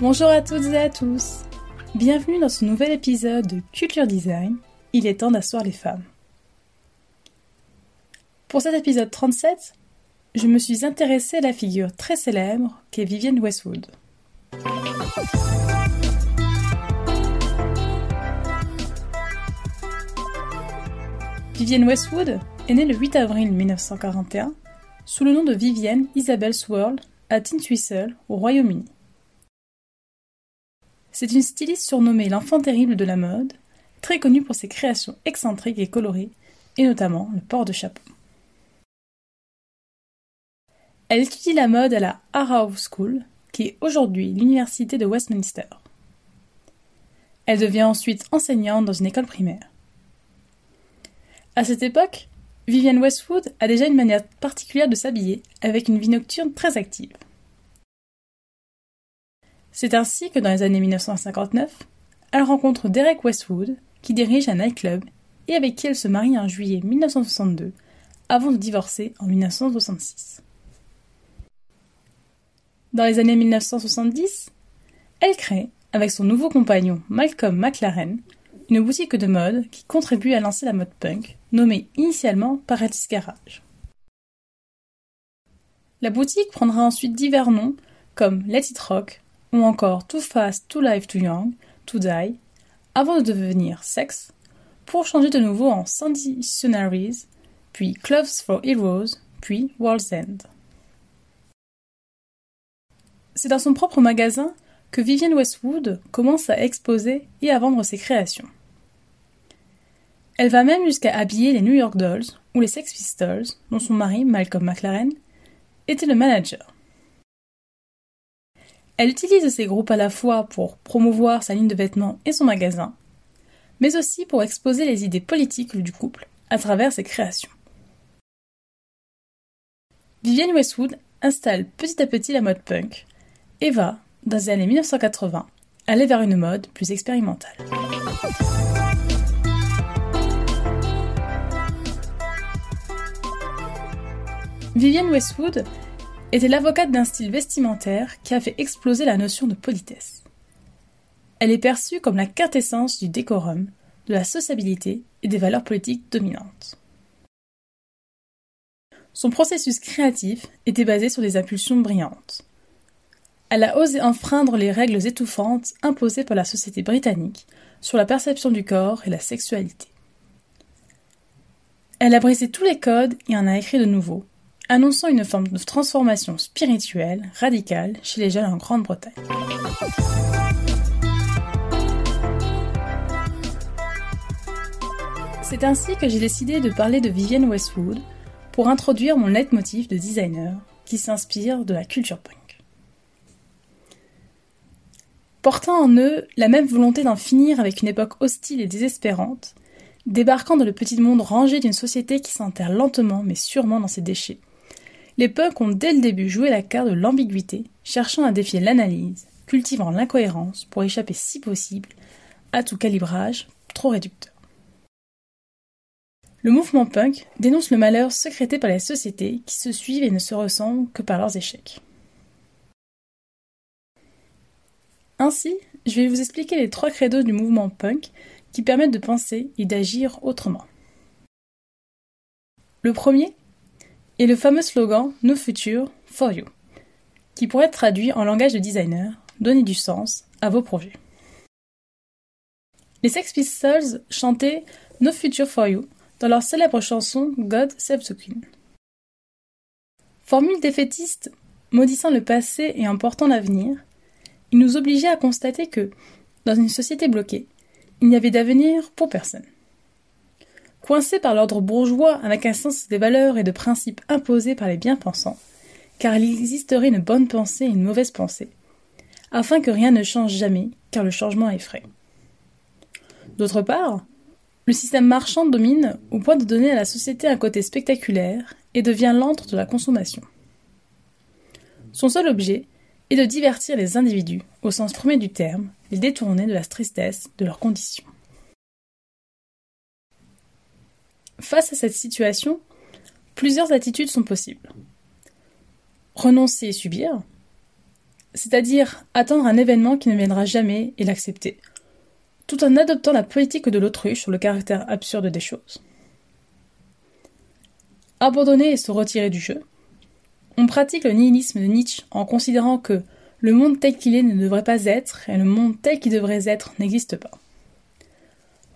Bonjour à toutes et à tous. Bienvenue dans ce nouvel épisode de Culture Design. Il est temps d'asseoir les femmes. Pour cet épisode 37, je me suis intéressée à la figure très célèbre qu'est Vivienne Westwood. Vivienne Westwood est née le 8 avril 1941 sous le nom de Vivienne Isabel Swirl à Tintwistle, au Royaume-Uni. C'est une styliste surnommée l'enfant terrible de la mode, très connue pour ses créations excentriques et colorées, et notamment le port de chapeau. Elle étudie la mode à la Harrow School, qui est aujourd'hui l'université de Westminster. Elle devient ensuite enseignante dans une école primaire. À cette époque, Vivienne Westwood a déjà une manière particulière de s'habiller, avec une vie nocturne très active. C'est ainsi que dans les années 1959, elle rencontre Derek Westwood, qui dirige un nightclub et avec qui elle se marie en juillet 1962, avant de divorcer en 1966. Dans les années 1970, elle crée, avec son nouveau compagnon Malcolm McLaren, une boutique de mode qui contribue à lancer la mode punk, nommée initialement Paradis Garage. La boutique prendra ensuite divers noms comme Let It Rock ou encore Too Fast, Too Live, Too Young, Too Die, avant de devenir Sex, pour changer de nouveau en Sandy Sunaries, puis Clothes for Heroes, puis World's End. C'est dans son propre magasin que Vivienne Westwood commence à exposer et à vendre ses créations. Elle va même jusqu'à habiller les New York Dolls ou les Sex Pistols, dont son mari, Malcolm McLaren, était le manager. Elle utilise ces groupes à la fois pour promouvoir sa ligne de vêtements et son magasin, mais aussi pour exposer les idées politiques du couple à travers ses créations. Vivienne Westwood installe petit à petit la mode punk et va, dans les années 1980, aller vers une mode plus expérimentale. Vivienne Westwood était l'avocate d'un style vestimentaire qui a fait exploser la notion de politesse. Elle est perçue comme la quintessence du décorum, de la sociabilité et des valeurs politiques dominantes. Son processus créatif était basé sur des impulsions brillantes. Elle a osé enfreindre les règles étouffantes imposées par la société britannique sur la perception du corps et la sexualité. Elle a brisé tous les codes et en a écrit de nouveaux, annonçant une forme de transformation spirituelle radicale chez les jeunes en Grande-Bretagne. C'est ainsi que j'ai décidé de parler de Vivienne Westwood pour introduire mon leitmotiv de designer qui s'inspire de la culture punk. Portant en eux la même volonté d'en finir avec une époque hostile et désespérante, débarquant dans le petit monde rangé d'une société qui s'enterre lentement mais sûrement dans ses déchets, les punks ont dès le début joué la carte de l'ambiguïté, cherchant à défier l'analyse, cultivant l'incohérence pour échapper si possible à tout calibrage trop réducteur. Le mouvement punk dénonce le malheur secrété par les sociétés qui se suivent et ne se ressemblent que par leurs échecs. Ainsi, je vais vous expliquer les trois credos du mouvement punk qui permettent de penser et d'agir autrement. Le premier et le fameux slogan No Future for You, qui pourrait être traduit en langage de designer, donner du sens à vos projets. Les Sex Pistols chantaient No Future for You dans leur célèbre chanson God Save the Queen. Formule défaitiste maudissant le passé et emportant l'avenir, il nous obligeait à constater que, dans une société bloquée, il n'y avait d'avenir pour personne. Coincé par l'ordre bourgeois avec un sens des valeurs et de principes imposés par les bien-pensants, car il existerait une bonne pensée et une mauvaise pensée, afin que rien ne change jamais, car le changement effraie. D'autre part, le système marchand domine au point de donner à la société un côté spectaculaire et devient l'antre de la consommation. Son seul objet est de divertir les individus, au sens premier du terme, les détourner de la tristesse de leurs conditions. Face à cette situation, Plusieurs attitudes sont possibles. Renoncer et subir, c'est-à-dire attendre un événement qui ne viendra jamais et l'accepter, tout en adoptant la politique de l'autruche sur le caractère absurde des choses. Abandonner et se retirer du jeu. On pratique le nihilisme de Nietzsche en considérant que le monde tel qu'il est ne devrait pas être et le monde tel qu'il devrait être n'existe pas.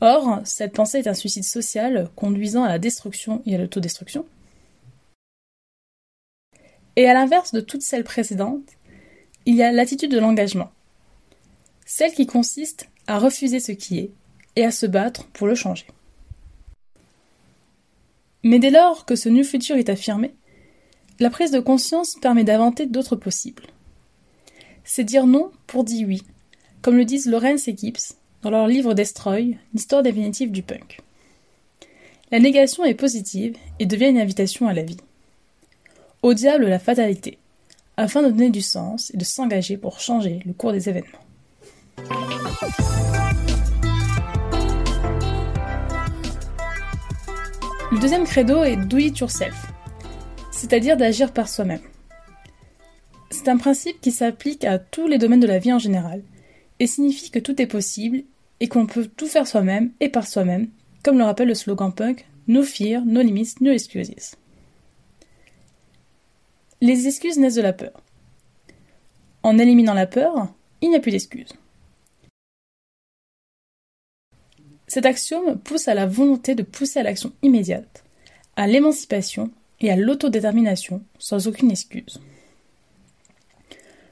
Or, cette pensée est un suicide social conduisant à la destruction et à l'autodestruction. Et à l'inverse de toutes celles précédentes, il y a l'attitude de l'engagement, celle qui consiste à refuser ce qui est et à se battre pour le changer. Mais dès lors que ce nouveau futur est affirmé, la prise de conscience permet d'inventer d'autres possibles. C'est dire non pour dire oui, comme le disent Lawrence et Gibbs dans leur livre Destroy, l'histoire définitive du punk. La négation est positive et devient une invitation à la vie. Au diable la fatalité, afin de donner du sens et de s'engager pour changer le cours des événements. Le deuxième credo est do it yourself, c'est-à-dire d'agir par soi-même. C'est un principe qui s'applique à tous les domaines de la vie en général, et signifie que tout est possible et qu'on peut tout faire soi-même et par soi-même, comme le rappelle le slogan punk No fear, no limits, no excuses. Les excuses naissent de la peur. En éliminant la peur, il n'y a plus d'excuses. Cet axiome pousse à la volonté de pousser à l'action immédiate, à l'émancipation et à l'autodétermination sans aucune excuse.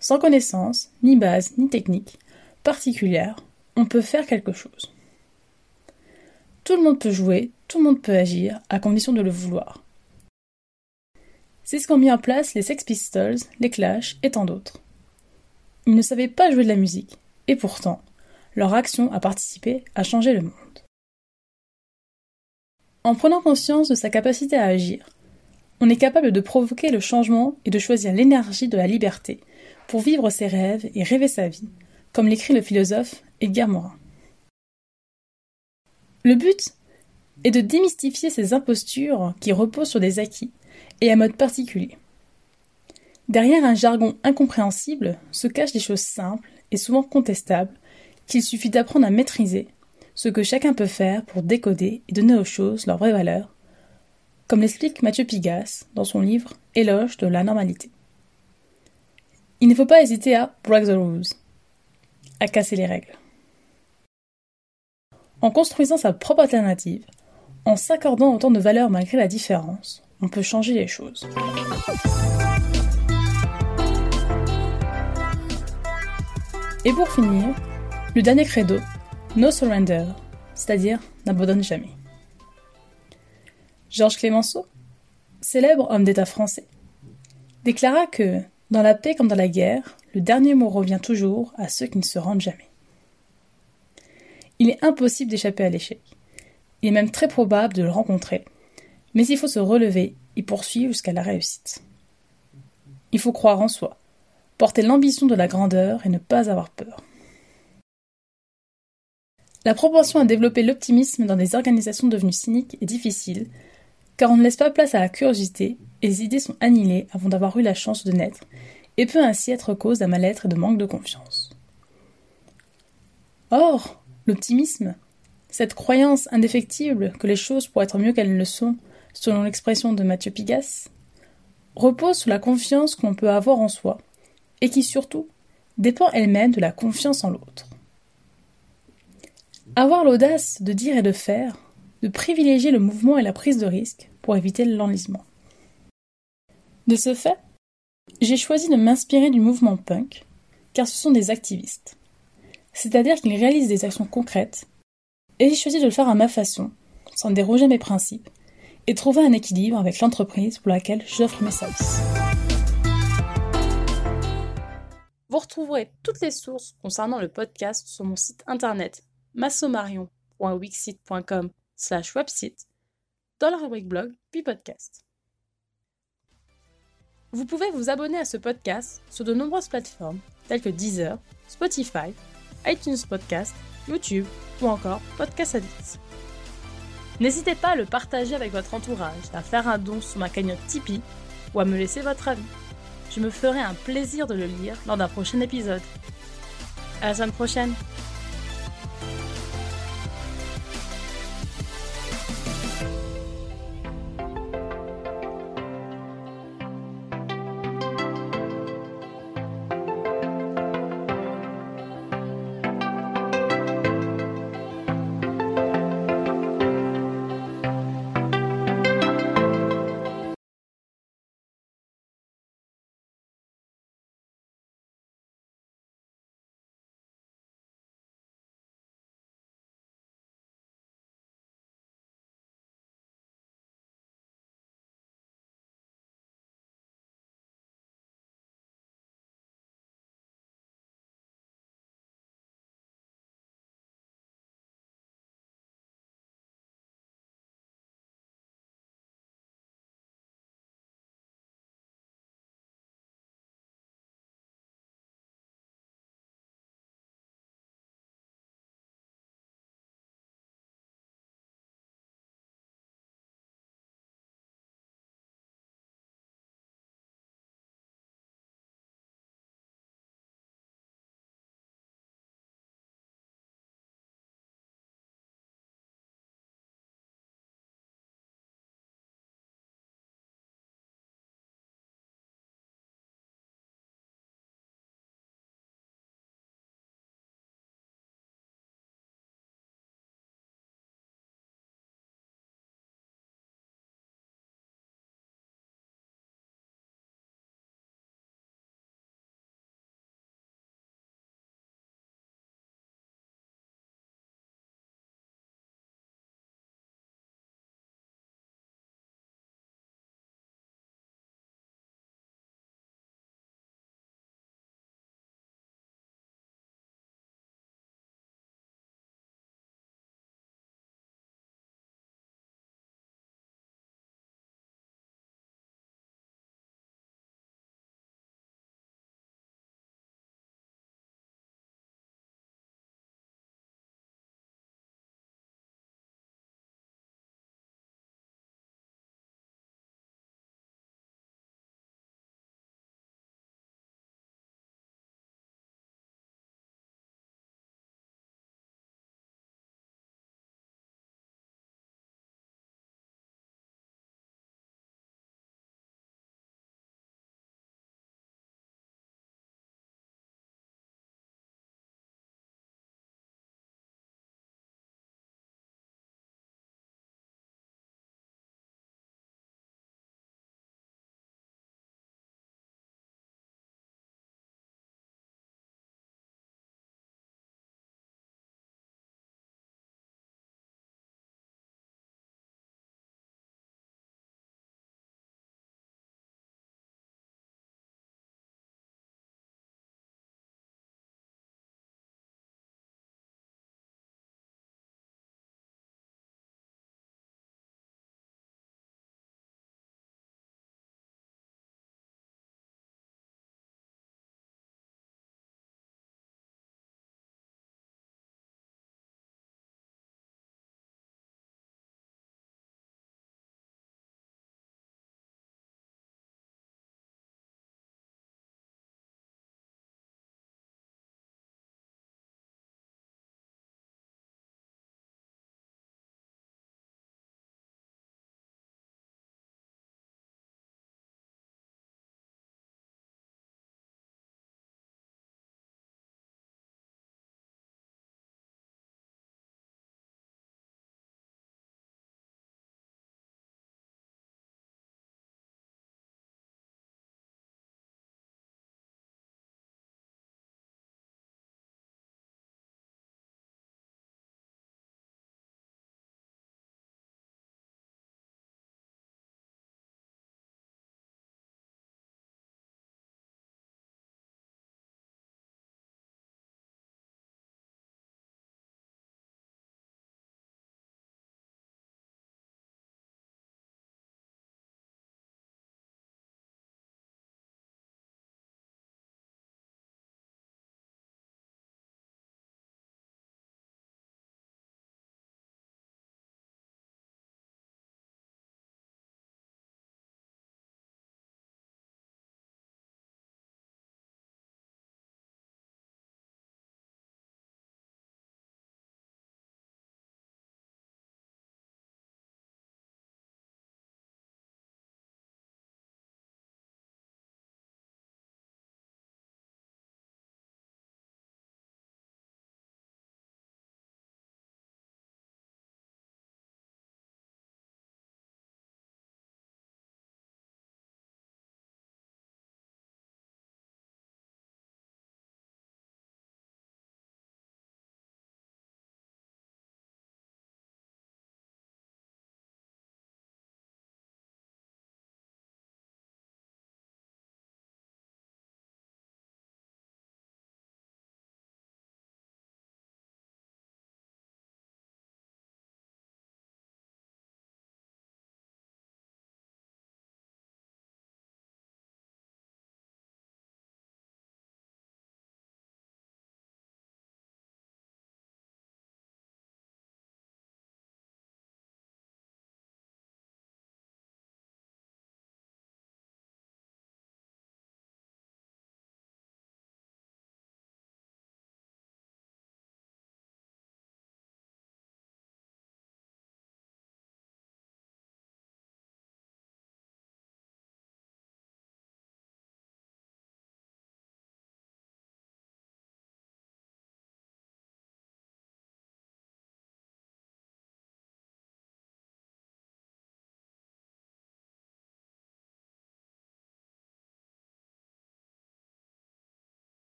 Sans connaissance, ni base, ni technique particulière, on peut faire quelque chose. Tout le monde peut jouer, tout le monde peut agir, à condition de le vouloir. C'est ce qu'ont mis en place les Sex Pistols, les Clash et tant d'autres. Ils ne savaient pas jouer de la musique, et pourtant, leur action a participé à changer le monde. En prenant conscience de sa capacité à agir, on est capable de provoquer le changement et de choisir l'énergie de la liberté pour vivre ses rêves et rêver sa vie, comme l'écrit le philosophe Le but est de démystifier ces impostures qui reposent sur des acquis et un mode particulier. Derrière un jargon incompréhensible se cachent des choses simples et souvent contestables qu'il suffit d'apprendre à maîtriser, ce que chacun peut faire pour décoder et donner aux choses leur vraie valeur, comme l'explique Mathieu Pigas dans son livre Éloge de la normalité. Il ne faut pas hésiter à break the rules, à casser les règles. En construisant sa propre alternative, en s'accordant autant de valeurs malgré la différence, on peut changer les choses. Et pour finir, le dernier credo, no surrender, c'est-à-dire n'abandonne jamais. Georges Clémenceau, célèbre homme d'État français, déclara que, dans la paix comme dans la guerre, le dernier mot revient toujours à ceux qui ne se rendent jamais. Il est impossible d'échapper à l'échec. Il est même très probable de le rencontrer, mais il faut se relever et poursuivre jusqu'à la réussite. Il faut croire en soi, porter l'ambition de la grandeur et ne pas avoir peur. La proportion à développer l'optimisme dans des organisations devenues cyniques est difficile, car on ne laisse pas place à la curiosité et les idées sont annihilées avant d'avoir eu la chance de naître, et peut ainsi être cause d'un mal-être et de manque de confiance. Or, l'optimisme, cette croyance indéfectible que les choses pourraient être mieux qu'elles ne le sont, selon l'expression de Mathieu Pigas, repose sur la confiance qu'on peut avoir en soi, et qui surtout dépend elle-même de la confiance en l'autre. Avoir l'audace de dire et de faire, de privilégier le mouvement et la prise de risque pour éviter l'enlisement. De ce fait, j'ai choisi de m'inspirer du mouvement punk, car ce sont des activistes. C'est-à-dire qu'ils réalisent des actions concrètes, et j'ai choisi de le faire à ma façon, sans déroger mes principes, et trouver un équilibre avec l'entreprise pour laquelle j'offre mes services. Vous retrouverez toutes les sources concernant le podcast sur mon site internet massomarion.wixit.com slash website dans la rubrique blog puis podcast. Vous pouvez vous abonner à ce podcast sur de nombreuses plateformes telles que Deezer, Spotify, iTunes Podcast, YouTube ou encore Podcast Addict. N'hésitez pas à le partager avec votre entourage, à faire un don sur ma cagnotte Tipeee ou à me laisser votre avis. Je me ferai un plaisir de le lire lors d'un prochain épisode. À la semaine prochaine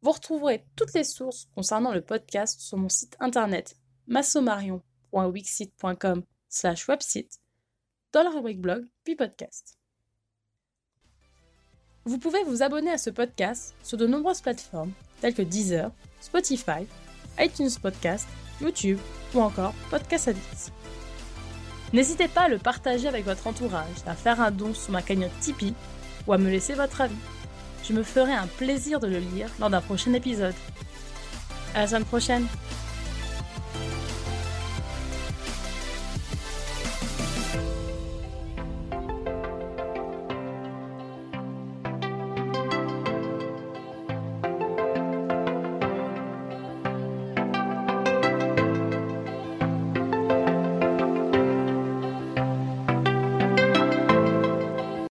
Vous retrouverez toutes les sources concernant le podcast sur mon site internet massomarion.wixit.com slash website dans la rubrique blog puis podcast. Vous pouvez vous abonner à ce podcast sur de nombreuses plateformes telles que Deezer, Spotify, iTunes Podcast, YouTube ou encore Podcast Addict. N'hésitez pas à le partager avec votre entourage, à faire un don sur ma cagnotte Tipeee ou à me laisser votre avis. Je me ferai un plaisir de le lire lors d'un prochain épisode. À la semaine prochaine!